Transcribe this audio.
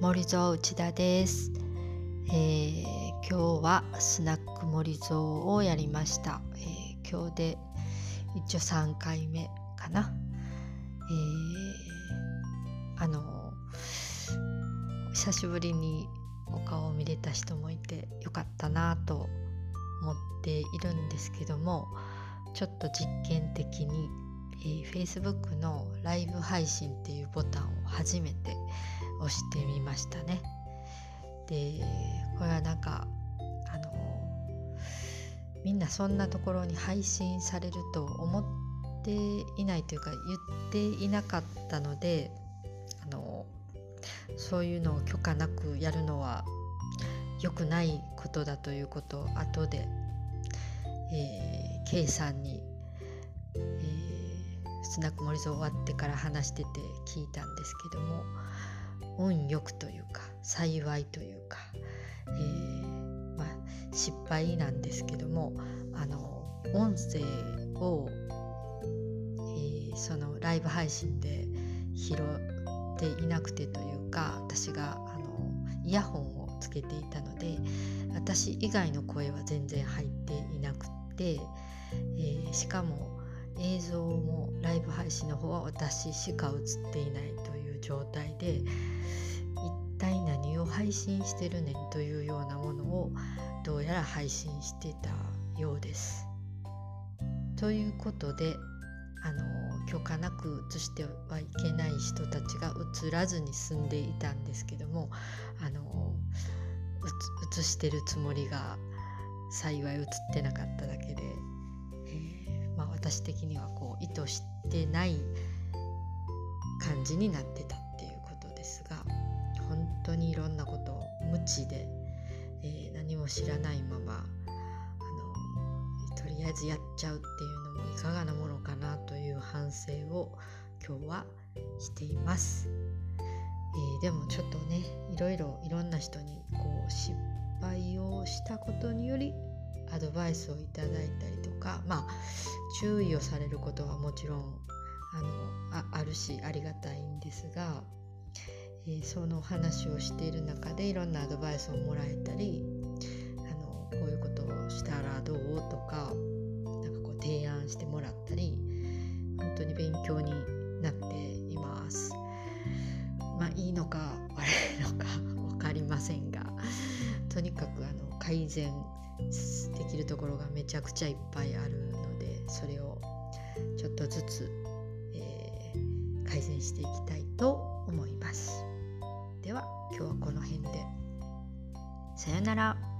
森蔵内田です、えー、今日はスナック森蔵をやりました、えー、今日で一応3回目かな、えー、あの久しぶりにお顔を見れた人もいてよかったなと思っているんですけどもちょっと実験的にえー、Facebook のライブ配信っていうボタンを初めて押してみましたね。でこれはなんかあのみんなそんなところに配信されると思っていないというか言っていなかったのであのそういうのを許可なくやるのは良くないことだということを後で、えー、K さんに、スナック森蔵終わってから話してて聞いたんですけども運よくというか幸いというか、えー、まあ、失敗なんですけどもあの音声を、えー、そのライブ配信で拾っていなくてというか私があのイヤホンをつけていたので私以外の声は全然入っていなくて、えー、しかも映像もライブ配信の方は私しか映っていないという状態で一体何を配信してるねんというようなものをどうやら配信してたようです。ということであの許可なく映してはいけない人たちが映らずに住んでいたんですけどもあの映してるつもりが幸い映ってなかっただけでまあ私的にはこう意図してない感じになってたっていうことですが本当にいろんなことを無知で、えー、何も知らないままあのとりあえずやっちゃうっていうのもいかがなものかなという反省を今日はしています。えー、でもちょっとねいろいろいろんな人にこう失敗をしたことによりアドバイスをいただいたりとかまあ注意をされることはもちろんあのあるしありがたいんですが、えー、その話をしている中でいろんなアドバイスをもらえたりあのこういうことをしたらどう？とかなんかこう提案してもらったり本当に勉強になっています。まあいいのか悪いのか分かりませんがとにかくあの改善るところがめちゃくちゃいっぱいあるのでそれをちょっとずつ、えー、改善していきたいと思います。では今日はこの辺で。さよなら。